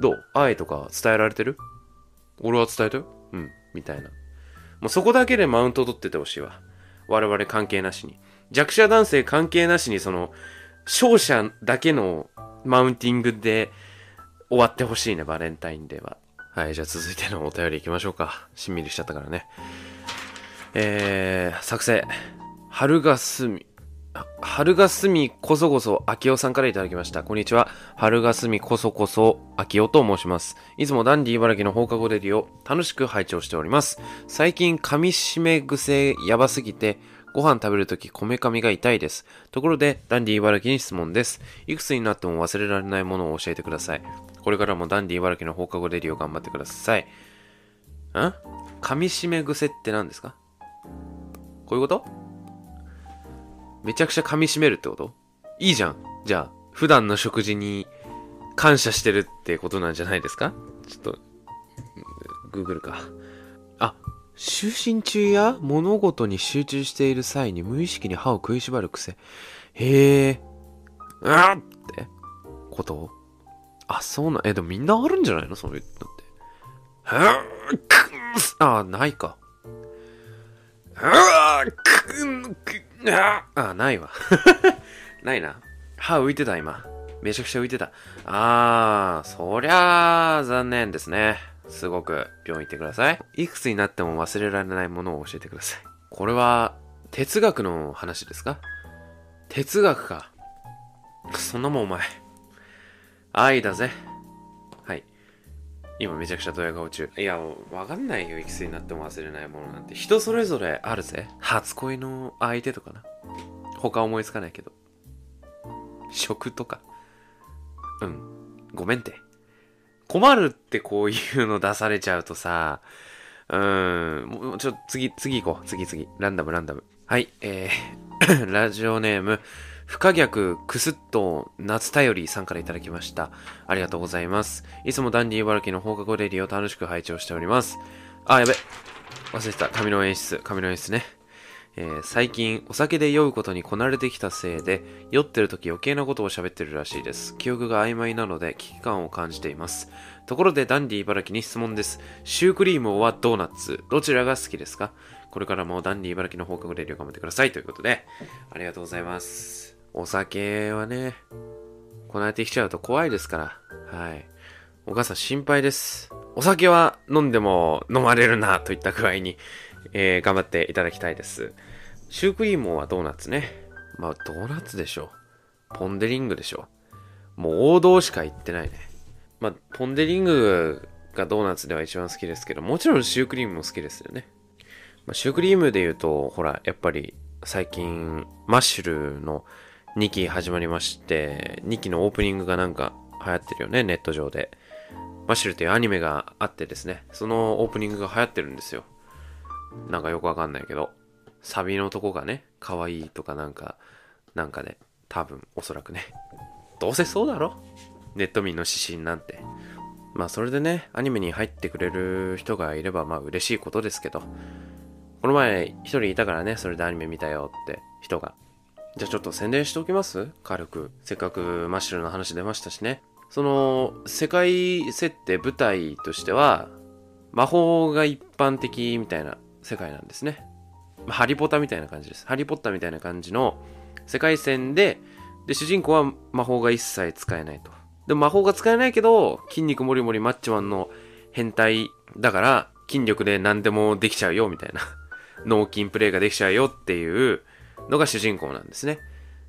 S5: どう？愛とか伝えられてる？俺は伝えたよ？うん、みたいな。もうそこだけでマウント取っててほしいわ。我々関係なしに。弱者男性関係なしにその、勝者だけのマウンティングで終わってほしいね、バレンタインデーは。はい、じゃあ続いてのお便り行きましょうか。しんみりしちゃったからね。えー、作成。春がすみ、春がすみこそこそ、あきおさんからいただきました。こんにちは。春がすみこそこそ、あきおと申します。いつもダンディ茨城の放課後レディを楽しく拝聴しております。最近噛み締め癖やばすぎて、ご飯食べるときこめかみが痛いです。ところで、ダンディ茨城に質問です。いくつになっても忘れられないものを教えてください。これからもダンディ茨城の放課後レディを頑張ってください。ん？噛み締め癖って何ですか？こういうこと？めちゃくちゃ噛み締めるってこと？いいじゃん。じゃあ、普段の食事に感謝してるってことなんじゃないですか？ちょっと、グーグルか。あ、就寝中や？物事に集中している際に無意識に歯を食いしばる癖。へえ。うわっってこと？あ、そうな、え、でもみんなあるんじゃないの？そういうのって。はぁくあ、ないか。はぁくあ、あ、ないわ。ないな。歯浮いてた、今。めちゃくちゃ浮いてた。あー、そりゃあ、残念ですね。すごく、病院行ってください。いくつになっても忘れられないものを教えてください。これは、哲学の話ですか？哲学か。そんなもんお前。愛だぜ。はい。今めちゃくちゃドヤ顔中。いや、わかんないよ。いくつになっても忘れないものなんて。人それぞれあるぜ。初恋の相手とかな。他思いつかないけど。食とか。うん。ごめんって。困るってこういうの出されちゃうとさ、うーん、もうちょ、次、次行こう。次次。ランダムランダム。はい、えー、ラジオネーム、不可逆くすっと夏頼りさんからいただきました。ありがとうございます。いつもダンディー茨城の放課後レディを楽しく拝聴しております。あ、やべ。忘れてた。紙の演出。紙の演出ね。えー最近お酒で酔うことにこなれてきたせいで酔ってる時余計なことを喋ってるらしいです記憶が曖昧なので危機感を感じていますところでダンディ茨城に質問ですシュークリームはドーナツどちらが好きですか？これからもダンディ茨城の放課後レディを頑張ってくださいということでありがとうございますお酒はねこなれてきちゃうと怖いですからはいお母さん心配ですお酒は飲んでも飲まれるなといった具合にえー頑張っていただきたいです。シュークリームはドーナツね。まあ、ドーナツでしょ。ポンデリングでしょ。もう王道しか言ってないね。まあ、ポンデリングがドーナツでは一番好きですけど、もちろんシュークリームも好きですよね。まあ、シュークリームで言うと、ほら、やっぱり最近、マッシュルの2期始まりまして、2期のオープニングがなんか流行ってるよね、ネット上で。マシュルっていうアニメがあってですね、そのオープニングが流行ってるんですよ。なんかよくわかんないけど、サビのとこがね、可愛いとかなんか、なんかで、多分、おそらくね。どうせそうだろ？ネット民の指針なんて。まあそれでね、アニメに入ってくれる人がいればまあ嬉しいことですけど、この前一人いたからね、それでアニメ見たよって人が。じゃあちょっと宣伝しておきます？軽く。せっかくマッシュルの話出ましたしね。その、世界設定舞台としては、魔法が一般的みたいな世界なんですね。ハリポタみたいな感じです。ハリポッタみたいな感じの世界線で、で、主人公は魔法が一切使えないと。でも魔法が使えないけど、筋肉もりもりマッチマンの変態だから、筋力で何でもできちゃうよ、みたいな。脳筋プレイができちゃうよっていうのが主人公なんですね。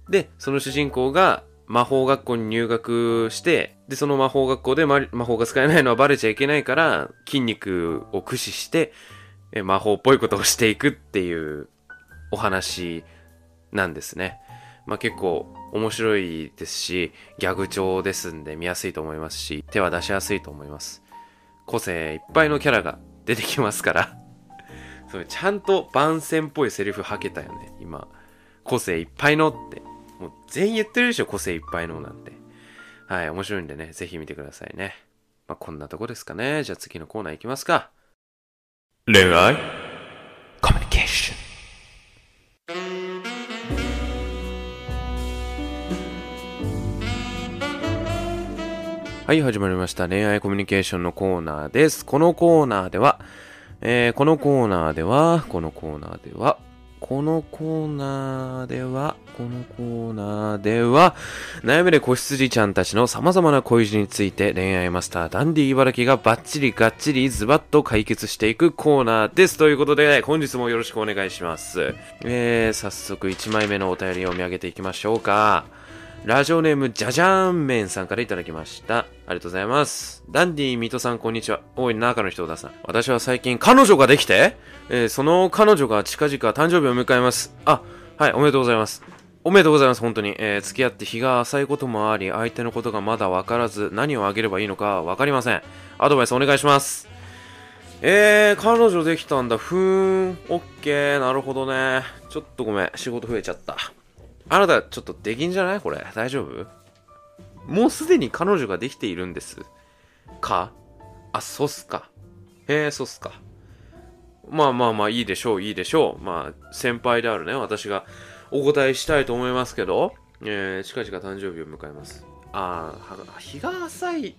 S5: で、その主人公が魔法学校に入学して、で、その魔法学校で魔法が使えないのはバレちゃいけないから、筋肉を駆使して、魔法っぽいことをしていくっていうお話なんですね。まあ結構面白いですし、ギャグ調ですんで見やすいと思いますし、手は出しやすいと思います。個性いっぱいのキャラが出てきますから、そうちゃんと番宣っぽいセリフ吐けたよね、今。個性いっぱいのって。もう全員言ってるでしょ、個性いっぱいのなんて。はい、面白いんでね、ぜひ見てくださいね。まあこんなとこですかね。じゃあ次のコーナー行きますか。恋愛？コミュニケーション。はい、始まりました。恋愛コミュニケーションのコーナーです。このコーナーでは、えー、このコーナーでは、このコーナーでは、このコーナーでは、このコーナーでは、悩める子羊ちゃんたちの様々な恋路について恋愛マスターダンディ茨城がバッチリガッチリズバッと解決していくコーナーです。ということで、本日もよろしくお願いします。えー、早速1枚目のお便りを見上げていきましょうか。ラジオネーム、じゃじゃーんめんさんからいただきました。ありがとうございます。ダンディ水戸さん、こんにちは。おい、中の人ださん。私は最近、彼女ができて、えーその彼女が近々誕生日を迎えます。あ、はい、おめでとうございます。おめでとうございます、本当に。えー付き合って日が浅いこともあり、相手のことがまだわからず、何をあげればいいのかわかりません。アドバイスお願いします。えー、彼女できたんだ。ふーん、オッケー、なるほどね。ちょっとごめん、仕事増えちゃった。あなた、ちょっとできんじゃない？これ。大丈夫？もうすでに彼女ができているんです。か？あ、そうっすか。へえ、そうっすか。まあまあまあ、いいでしょう、いいでしょう。まあ、先輩であるね、私がお答えしたいと思いますけど、えー、近々誕生日を迎えます。あーは日が浅い。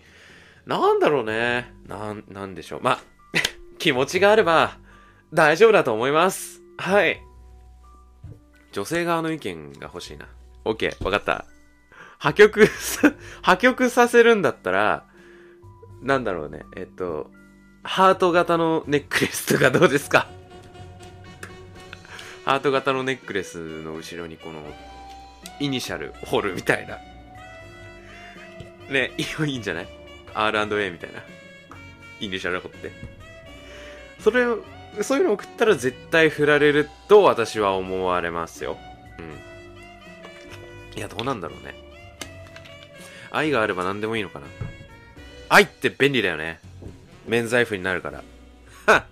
S5: なんだろうね。なん、なんでしょう。まあ、気持ちがあれば、大丈夫だと思います。はい。女性側の意見が欲しいな。OK、わかった。破局、破局させるんだったら、なんだろうね。えっと、ハート型のネックレスとかどうですか？ハート型のネックレスの後ろにこの、イニシャル彫るみたいな。ね、いいいいんじゃない ?R&A みたいな。イニシャル彫って。それを、そういうの送ったら絶対振られると私は思われますよ。うん。いや、どうなんだろうね。愛があれば何でもいいのかな。愛って便利だよね。免罪符になるから。はっ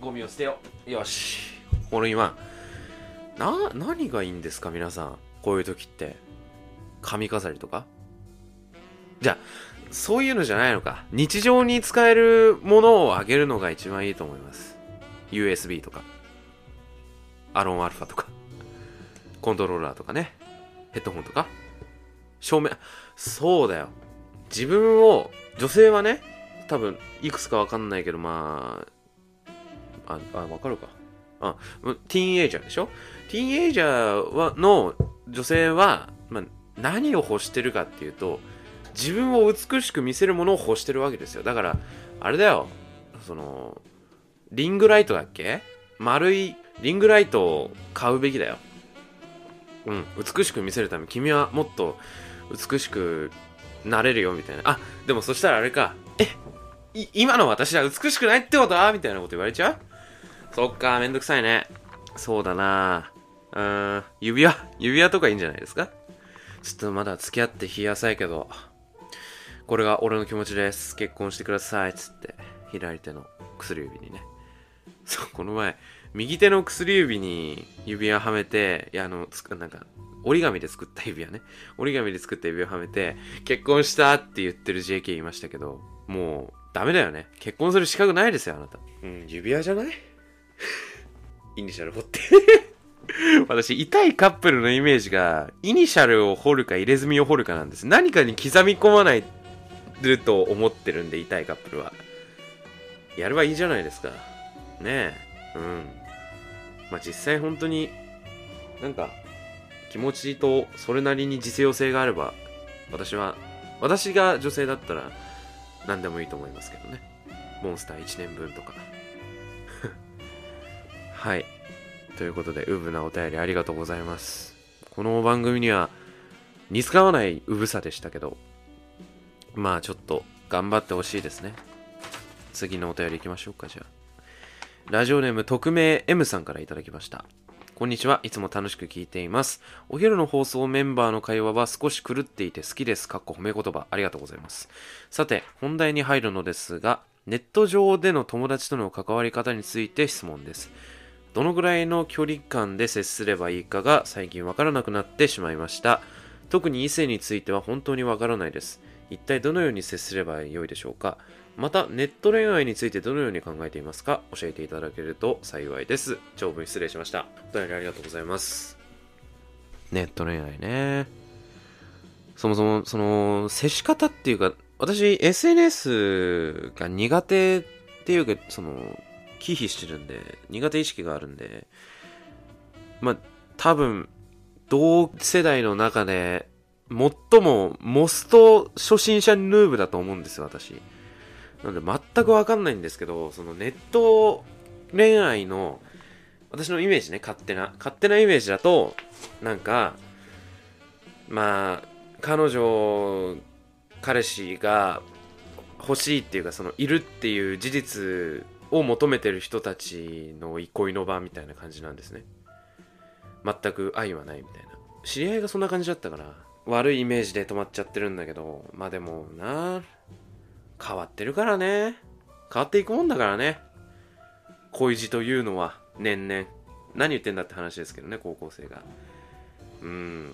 S5: ゴミを捨てよう。よし。この今。な、何がいいんですか？皆さん。こういう時って。髪飾りとか？じゃあ、そういうのじゃないのか。日常に使えるものをあげるのが一番いいと思います。USB とか。アロンアルファとか。コントローラーとかね。ヘッドホンとか。照明。そうだよ。自分を、女性はね、多分、いくつかわかんないけど、まあ、あ、わかるか。あ、ティーンエイジャーでしょ？ティーンエイジャーは、の女性は、まあ、何を欲してるかっていうと、自分を美しく見せるものを欲してるわけですよ。だから、あれだよ。その、リングライトだっけ？丸いリングライトを買うべきだよ。うん、美しく見せるため、君はもっと美しくなれるよ、みたいな。あ、でもそしたらあれか。え、今の私は美しくないってこと？はみたいなこと言われちゃう？そっか、めんどくさいね。そうだなうーん、指輪、指輪とかいいんじゃないですか？ちょっとまだ付き合って日浅いけど、これが俺の気持ちです。結婚してください。つって、左手の薬指にね。そう、この前、右手の薬指に指輪はめて、いや、あの、つくなんか、折り紙で作った指輪ね。折り紙で作った指輪はめて、結婚したって言ってる JK いましたけど、もう、ダメだよね。結婚する資格ないですよ、あなた。うん、指輪じゃない？イニシャル彫って。私、痛いカップルのイメージが、イニシャルを彫るか入れ墨を彫るかなんです。何かに刻み込まないると思ってるんで、痛いカップルは。やればいいじゃないですか。ねえ。うん。まあ、実際本当に、なんか、気持ちとそれなりに実用性があれば、私は、私が女性だったら、何でもいいと思いますけどね。モンスター1年分とか。はい。ということで、うぶなお便りありがとうございます。この番組には似つかわないうぶさでしたけど、まあちょっと頑張ってほしいですね。次のお便り行きましょうか、じゃあ。ラジオネーム匿名 M さんからいただきました。こんにちは。いつも楽しく聞いています。お昼の放送メンバーの会話は少し狂っていて好きです。かっこ褒め言葉。ありがとうございます。さて、本題に入るのですが、ネット上での友達との関わり方について質問です。どのぐらいの距離感で接すればいいかが最近わからなくなってしまいました。特に異性については本当にわからないです。一体どのように接すればよいでしょうかまた、ネット恋愛についてどのように考えていますか？教えていただけると幸いです。長文失礼しました。お便りありがとうございます。ネット恋愛ね。そもそも、その、接し方っていうか、私、SNS が苦手っていうか、その、忌避してるんで、苦手意識があるんで、まあ、多分、同世代の中で、最も、モスト初心者ヌーブだと思うんですよ、私。なので、全くわかんないんですけど、そのネット恋愛の、私のイメージね、勝手な、勝手なイメージだと、なんか、まあ、彼女、彼氏が欲しいっていうか、その、いるっていう事実を求めてる人たちの憩いの場みたいな感じなんですね。全く愛はないみたいな。知り合いがそんな感じだったから、悪いイメージで止まっちゃってるんだけど、まあでもな、変わってるからね。変わっていくもんだからね。恋路というのは、年々。何言ってんだって話ですけどね、高校生が。うーん。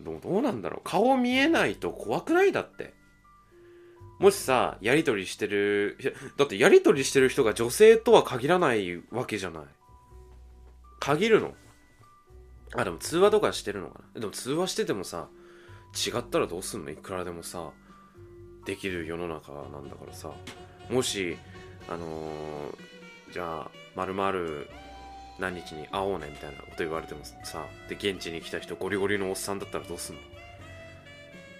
S5: どうどうなんだろう。顔見えないと怖くないだって。もしさ、やりとりしてる、だってやりとりしてる人が女性とは限らないわけじゃない。限るのあ、でも通話とかしてるのかなでも通話しててもさ、違ったらどうすんの？いくらでもさ、できる世の中なんだからさ。もし、あのーじゃあ、まるまる何日に会おうねみたいなこと言われてもさ、で、現地に来た人ゴリゴリのおっさんだったらどうすんの？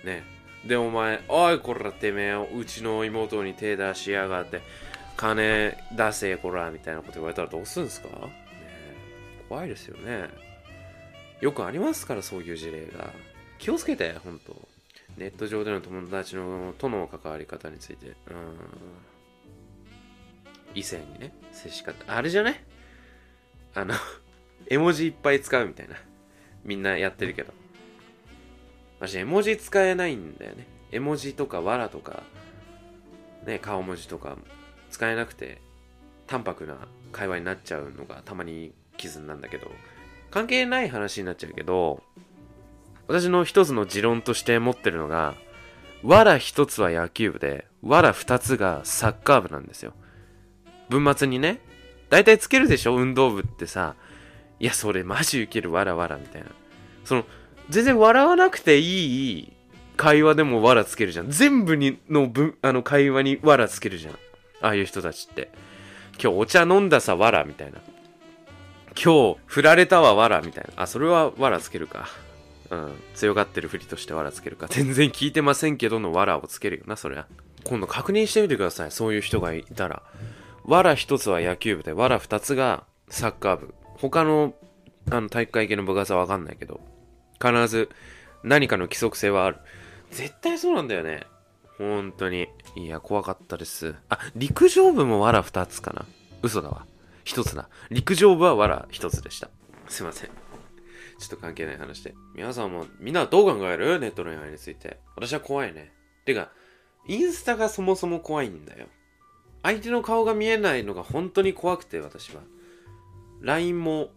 S5: ねで、お前、おい、こら、てめえ、うちの妹に手出しやがって、金出せ、こら、みたいなこと言われたらどうすんすか？ね怖いですよね。よくありますから、そういう事例が。気をつけて、ほんと。ネット上での友達のとの関わり方について。うん。異性にね、接し方。あれじゃねあの、絵文字いっぱい使うみたいな。みんなやってるけど。私、絵文字使えないんだよね。絵文字とか、わらとか、ね、顔文字とか使えなくて、淡白な会話になっちゃうのがたまに傷なんだけど、関係ない話になっちゃうけど、私の一つの持論として持ってるのが、わら一つは野球部で、わら二つがサッカー部なんですよ。文末にね、大体つけるでしょ？運動部ってさ、いや、それマジウケるわらわらみたいな。その、全然笑わなくていい会話でもわらつけるじゃん。全部にの文あの会話にわらつけるじゃん。ああいう人たちって。今日お茶飲んださ、わらみたいな。今日振られたわ、わらみたいな。あ、それはわらつけるか。うん。強がってるふりとしてわらつけるか。全然聞いてませんけどのわらをつけるよな、そりゃ。今度確認してみてください。そういう人がいたら。わら一つは野球部で、わら二つがサッカー部。他の、あの、体育会系の部活はわかんないけど、必ず何かの規則性はある。絶対そうなんだよね。本当に。いや、怖かったです。あ、陸上部もわら二つかな。嘘だわ。一つだ。陸上部はわら一つでした。すいません。ちょっと関係ない話で。皆さんも、みんなはどう考える？ネットの恋愛について。私は怖いね。てか、インスタがそもそも怖いんだよ。相手の顔が見えないのが本当に怖くて、私は。LINE も、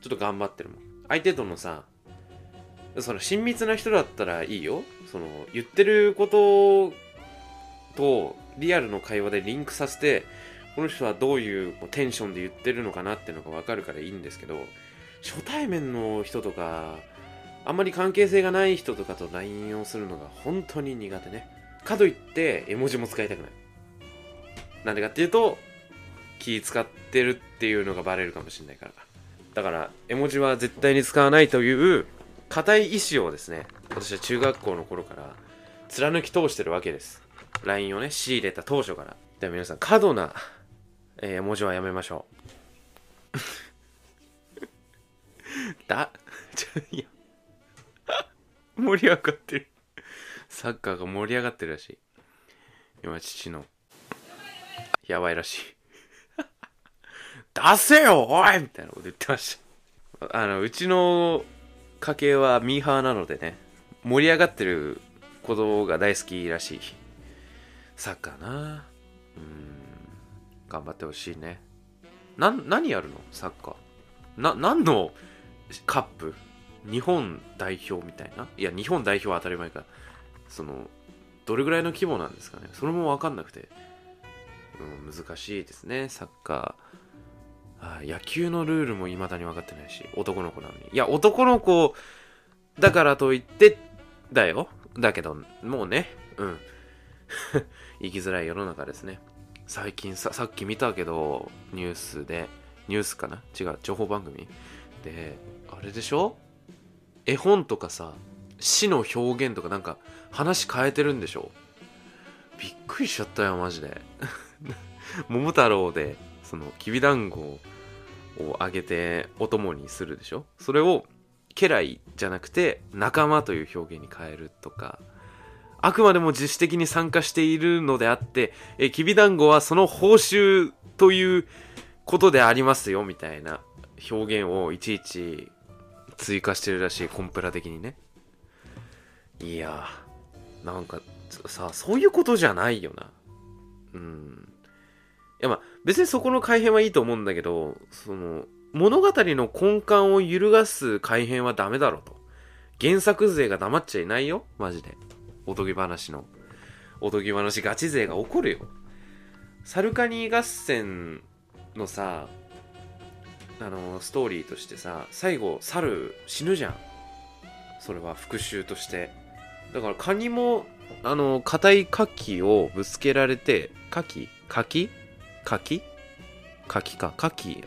S5: ちょっと頑張ってるもん。相手とのさ、その親密な人だったらいいよ。その、言ってることとリアルの会話でリンクさせて、この人はどういうテンションで言ってるのかなっていうのがわかるからいいんですけど、初対面の人とか、あんまり関係性がない人とかと LINE をするのが本当に苦手ね。かといって、絵文字も使いたくない。なんでかっていうと、気使ってるっていうのがバレるかもしれないから。だから、絵文字は絶対に使わないという、固い意志をですね、私は中学校の頃から貫き通してるわけです。LINE をね、仕入れた当初から。では皆さん、過度な、えー絵文字はやめましょう。だ、ちょ、いや。盛り上がってる。サッカーが盛り上がってるらしい。今、父の。やばいらしい。出せよおいみたいなこと言ってました。あの、うちの家系はミーハーなのでね、盛り上がってることが大好きらしい。サッカーな。うん。頑張ってほしいね。な、何やるの？サッカー。な、何のカップ日本代表みたいな？いや、日本代表は当たり前か。その、どれぐらいの規模なんですかね？それもわかんなくて。うん、難しいですね、サッカー。野球のルールも未だに分かってないし、男の子なのに。いや、男の子だからといって、だよ。だけど、もうね、うん。生きづらい世の中ですね。最近さ、さっき見たけど、ニュースで、ニュースかな？違う、情報番組？で、あれでしょ？絵本とかさ、死の表現とかなんか話変えてるんでしょ？びっくりしちゃったよ、マジで。桃太郎で、その、きびだんごをあげてお供にするでしょ？それを、家来じゃなくて、仲間という表現に変えるとか、あくまでも自主的に参加しているのであって、え、きびだんごはその報酬ということでありますよ、みたいな。表現をいちいち追加してるらしい、コンプラ的にね。いやー、なんか、さ、そういうことじゃないよな。うん。いや、まあ、別にそこの改変はいいと思うんだけど、その、物語の根幹を揺るがす改変はダメだろと。原作勢が黙っちゃいないよ、マジで。おとぎ話の。おとぎ話ガチ勢が起こるよ。サルカニ合戦のさ、あの、ストーリーとしてさ、最後、猿死ぬじゃん。それは復讐として。だからカニも、あの、硬い牡蠣をぶつけられて、牡蠣牡蠣牡蠣牡蠣か。牡蠣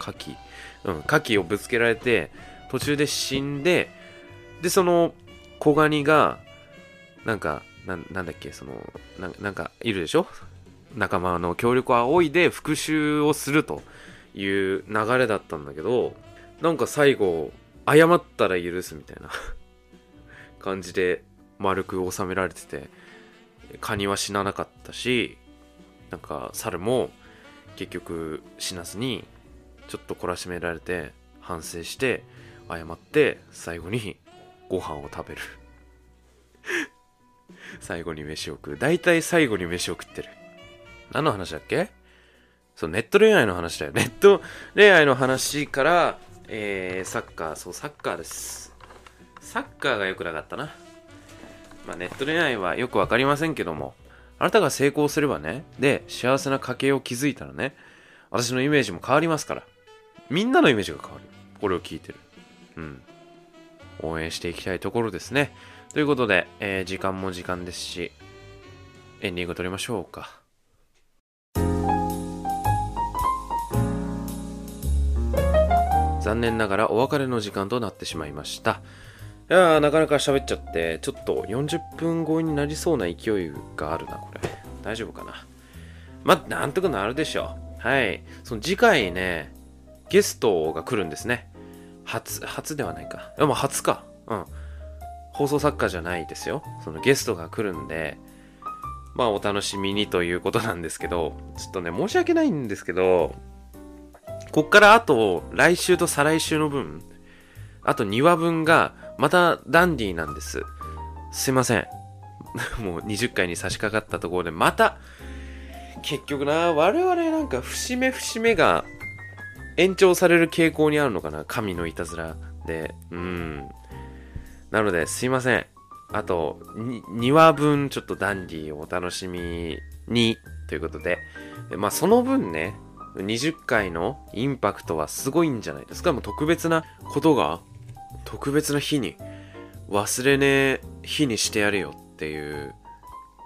S5: 牡蠣。うん、牡蠣をぶつけられて、途中で死んで、で、その、小ガニが、なんか、なんだっけ、そのな、なんか、いるでしょ？仲間の協力を仰いで復讐をするという流れだったんだけど、なんか最後、謝ったら許すみたいな 感じで丸く収められてて、カニは死ななかったし、なんか猿も結局死なずに、ちょっと懲らしめられて、反省して、謝って、最後にご飯を食べる。最後に飯を食う。大体最後に飯を食ってる。何の話だっけ？そう、ネット恋愛の話だよ。ネット恋愛の話から、えー、サッカー、そう、サッカーです。サッカーが良くなかったな。まあ、ネット恋愛はよくわかりませんけども、あなたが成功すればね、で、幸せな家計を築いたらね、私のイメージも変わりますから。みんなのイメージが変わる。これを聞いてる。うん。応援していきたいところですね。ということで、えー時間も時間ですし、エンディング撮りましょうか。残念ながらお別れの時間となってしまいました。いやー、なかなか喋っちゃって、ちょっと40分超えになりそうな勢いがあるな、これ。大丈夫かな？まあ、なんとかなるでしょう。はい。その次回ね、ゲストが来るんですね。初、初ではないか。でも初か。うん。放送作家じゃないですよ。そのゲストが来るんで、まあお楽しみにということなんですけど、ちょっとね、申し訳ないんですけど、こっからあと、来週と再来週の分、あと2話分が、またダンディーなんです。すいません。もう20回に差し掛かったところで、また、結局な、我々なんか節目節目が延長される傾向にあるのかな神のいたずらで。うん。なので、すいません。あと、2話分ちょっとダンディーをお楽しみに、ということ。でまあ、その分ね、20回のインパクトはすごいんじゃないですかもう特別なことが、特別な日に、忘れねえ日にしてやるよっていう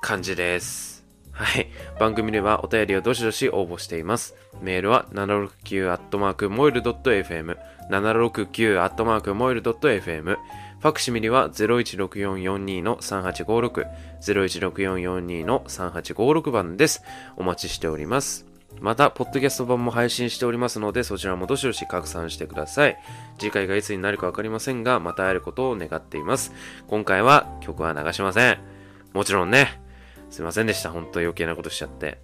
S5: 感じです。はい。番組ではお便りをどしどし応募しています。メールは 769-moil.fm、769-moil.fm、ファクシミリは016442-3856、016442-3856番です。お待ちしております。また、ポッドキャスト版も配信しておりますので、そちらもどしどし拡散してください。次回がいつになるかわかりませんが、また会えることを願っています。今回は曲は流しません。もちろんね、すいませんでした。本当余計なことしちゃって。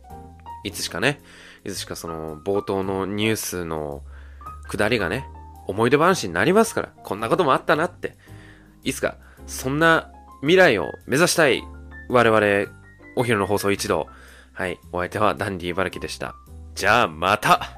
S5: いつしかね、いつしかその冒頭のニュースの下りがね、思い出話になりますから、こんなこともあったなって。いつか、そんな未来を目指したい我々、お昼の放送一同。はい、お相手はダンディ茨城でした。じゃあまた